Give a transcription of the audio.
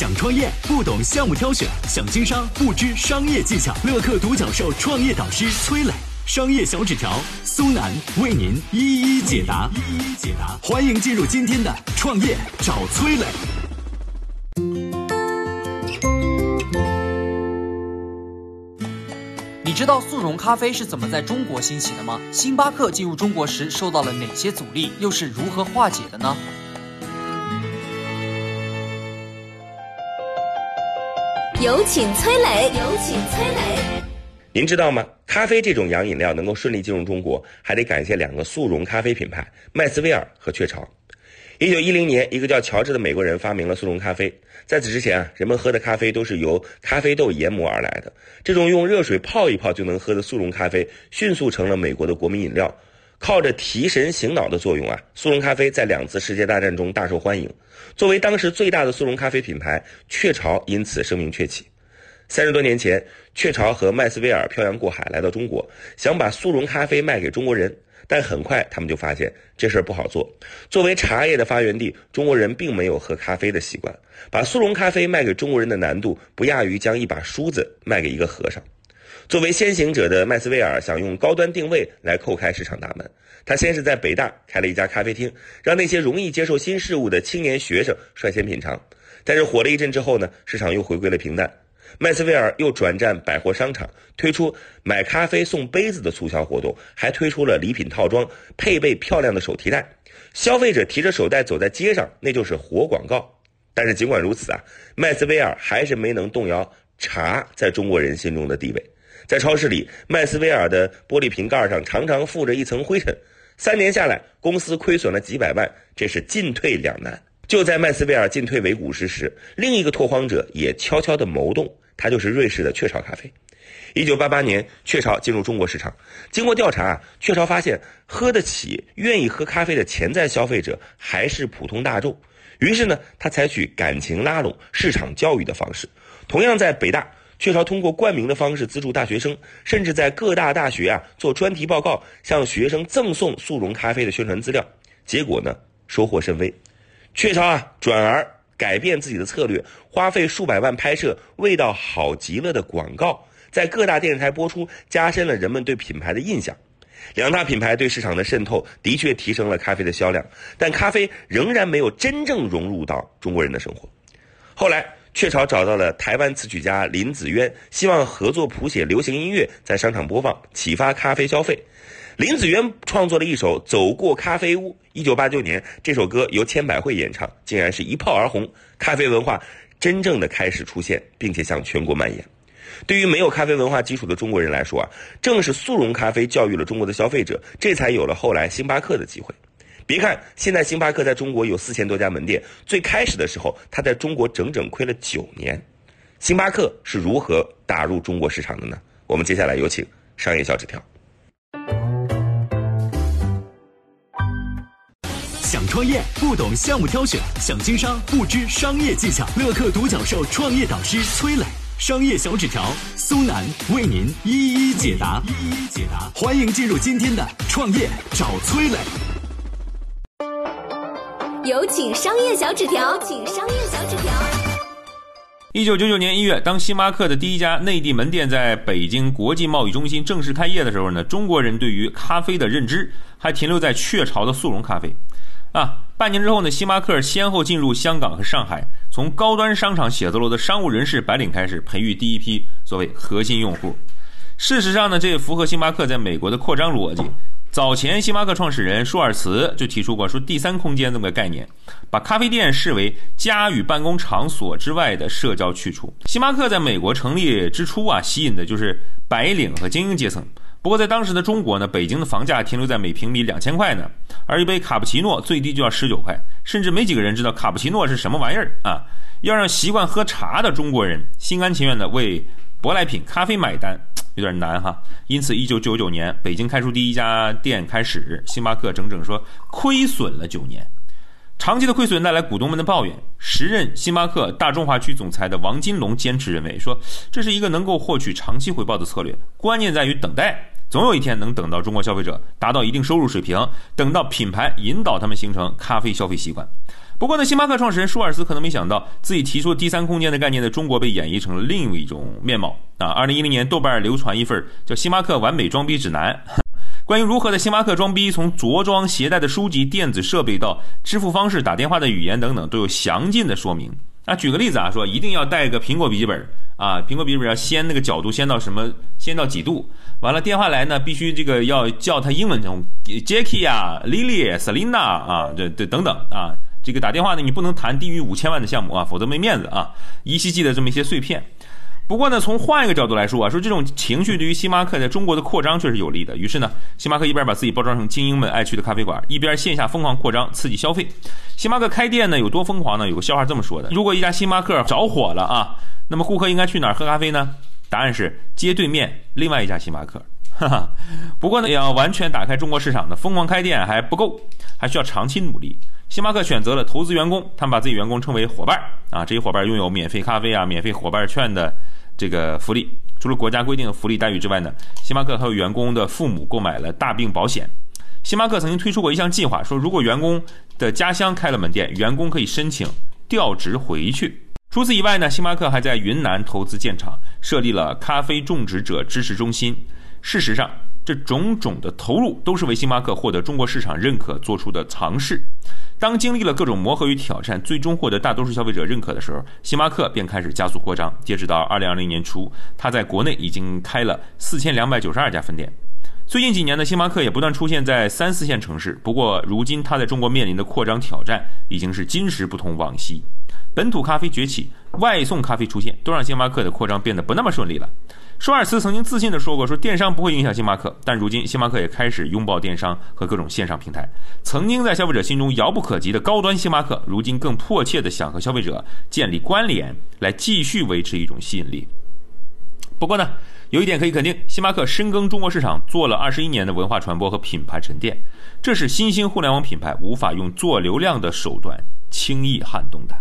想创业不懂项目挑选，想经商不知商业技巧。乐客独角兽创业导师崔磊，商业小纸条苏南为您一一解答。一一解答，欢迎进入今天的创业找崔磊。你知道速溶咖啡是怎么在中国兴起的吗？星巴克进入中国时受到了哪些阻力，又是如何化解的呢？有请崔磊，有请崔磊。您知道吗？咖啡这种洋饮料能够顺利进入中国，还得感谢两个速溶咖啡品牌麦斯威尔和雀巢。一九一零年，一个叫乔治的美国人发明了速溶咖啡。在此之前啊，人们喝的咖啡都是由咖啡豆研磨而来的。这种用热水泡一泡就能喝的速溶咖啡，迅速成了美国的国民饮料。靠着提神醒脑的作用啊，速溶咖啡在两次世界大战中大受欢迎。作为当时最大的速溶咖啡品牌，雀巢因此声名鹊起。三十多年前，雀巢和麦斯威尔漂洋过海来到中国，想把速溶咖啡卖给中国人。但很快，他们就发现这事儿不好做。作为茶叶的发源地，中国人并没有喝咖啡的习惯。把速溶咖啡卖给中国人的难度，不亚于将一把梳子卖给一个和尚。作为先行者的麦斯威尔想用高端定位来叩开市场大门。他先是在北大开了一家咖啡厅，让那些容易接受新事物的青年学生率先品尝。但是火了一阵之后呢，市场又回归了平淡。麦斯威尔又转战百货商场，推出买咖啡送杯子的促销活动，还推出了礼品套装，配备漂亮的手提袋。消费者提着手袋走在街上，那就是活广告。但是尽管如此啊，麦斯威尔还是没能动摇茶在中国人心中的地位。在超市里，麦斯威尔的玻璃瓶盖上常常附着一层灰尘。三年下来，公司亏损了几百万，这是进退两难。就在麦斯威尔进退维谷之时，另一个拓荒者也悄悄地谋动。他就是瑞士的雀巢咖啡。一九八八年，雀巢进入中国市场。经过调查啊，雀巢发现喝得起、愿意喝咖啡的潜在消费者还是普通大众。于是呢，他采取感情拉拢、市场教育的方式。同样在北大，雀巢通过冠名的方式资助大学生，甚至在各大大学啊做专题报告，向学生赠送速溶咖啡的宣传资料。结果呢，收获甚微。雀巢啊，转而。改变自己的策略，花费数百万拍摄味道好极了的广告，在各大电视台播出，加深了人们对品牌的印象。两大品牌对市场的渗透的确提升了咖啡的销量，但咖啡仍然没有真正融入到中国人的生活。后来，雀巢找到了台湾词曲家林子渊，希望合作谱写流行音乐，在商场播放，启发咖啡消费。林子渊创作了一首《走过咖啡屋》。一九八九年，这首歌由千百惠演唱，竟然是一炮而红，咖啡文化真正的开始出现，并且向全国蔓延。对于没有咖啡文化基础的中国人来说啊，正是速溶咖啡教育了中国的消费者，这才有了后来星巴克的机会。别看现在星巴克在中国有四千多家门店，最开始的时候，它在中国整整亏了九年。星巴克是如何打入中国市场的呢？我们接下来有请商业小纸条。想创业不懂项目挑选，想经商不知商业技巧。乐客独角兽创业导师崔磊，商业小纸条苏南为您一一解答。一一解答，欢迎进入今天的创业找崔磊。有请商业小纸条，请商业小纸条。一九九九年一月，当星巴克的第一家内地门店在北京国际贸易中心正式开业的时候呢，中国人对于咖啡的认知还停留在雀巢的速溶咖啡。啊，半年之后呢，星巴克先后进入香港和上海，从高端商场写字楼的商务人士白领开始培育第一批所谓核心用户。事实上呢，这也符合星巴克在美国的扩张逻辑。早前，星巴克创始人舒尔茨就提出过说“第三空间”这么个概念，把咖啡店视为家与办公场所之外的社交去处。星巴克在美国成立之初啊，吸引的就是白领和精英阶层。不过在当时的中国呢，北京的房价停留在每平米两千块呢，而一杯卡布奇诺最低就要十九块，甚至没几个人知道卡布奇诺是什么玩意儿啊！要让习惯喝茶的中国人心甘情愿的为舶来品咖啡买单，有点难哈。因此，一九九九年北京开出第一家店开始，星巴克整整说亏损了九年。长期的亏损带来股东们的抱怨。时任星巴克大中华区总裁的王金龙坚持认为，说这是一个能够获取长期回报的策略，关键在于等待，总有一天能等到中国消费者达到一定收入水平，等到品牌引导他们形成咖啡消费习惯。不过呢，星巴克创始人舒尔茨可能没想到，自己提出第三空间的概念在中国被演绎成了另一种面貌啊！二零一零年，豆瓣流传一份叫《星巴克完美装逼指南》，关于如何在星巴克装逼，从着装携带的书籍、电子设备到支付方式、打电话的语言等等，都有详尽的说明。啊，举个例子啊，说一定要带个苹果笔记本啊，苹果笔记本要掀那个角度，掀到什么？掀到几度？完了，电话来呢，必须这个要叫他英文中 Jackie 啊，Lily、Selina 啊，这这等等啊。这个打电话呢，你不能谈低于五千万的项目啊，否则没面子啊。依稀记得这么一些碎片。不过呢，从换一个角度来说啊，说这种情绪对于星巴克在中国的扩张确实有利的。于是呢，星巴克一边把自己包装成精英们爱去的咖啡馆，一边线下疯狂扩张，刺激消费。星巴克开店呢有多疯狂呢？有个笑话这么说的：如果一家星巴克着火了啊，那么顾客应该去哪儿喝咖啡呢？答案是街对面另外一家星巴克。哈哈。不过呢，要完全打开中国市场呢，疯狂开店还不够，还需要长期努力。星巴克选择了投资员工，他们把自己员工称为伙伴啊，这些伙伴拥有免费咖啡啊、免费伙伴券的这个福利。除了国家规定的福利待遇之外呢，星巴克还有员工的父母购买了大病保险。星巴克曾经推出过一项计划，说如果员工的家乡开了门店，员工可以申请调职回去。除此以外呢，星巴克还在云南投资建厂，设立了咖啡种植者支持中心。事实上，这种种的投入都是为星巴克获得中国市场认可做出的尝试。当经历了各种磨合与挑战，最终获得大多数消费者认可的时候，星巴克便开始加速扩张。截止到二零二零年初，它在国内已经开了四千两百九十二家分店。最近几年呢，星巴克也不断出现在三四线城市。不过，如今它在中国面临的扩张挑战已经是今时不同往昔。本土咖啡崛起，外送咖啡出现，都让星巴克的扩张变得不那么顺利了。舒尔茨曾经自信地说过：“说电商不会影响星巴克。”但如今，星巴克也开始拥抱电商和各种线上平台。曾经在消费者心中遥不可及的高端星巴克，如今更迫切地想和消费者建立关联，来继续维持一种吸引力。不过呢，有一点可以肯定，星巴克深耕中国市场做了二十一年的文化传播和品牌沉淀，这是新兴互联网品牌无法用做流量的手段轻易撼动的。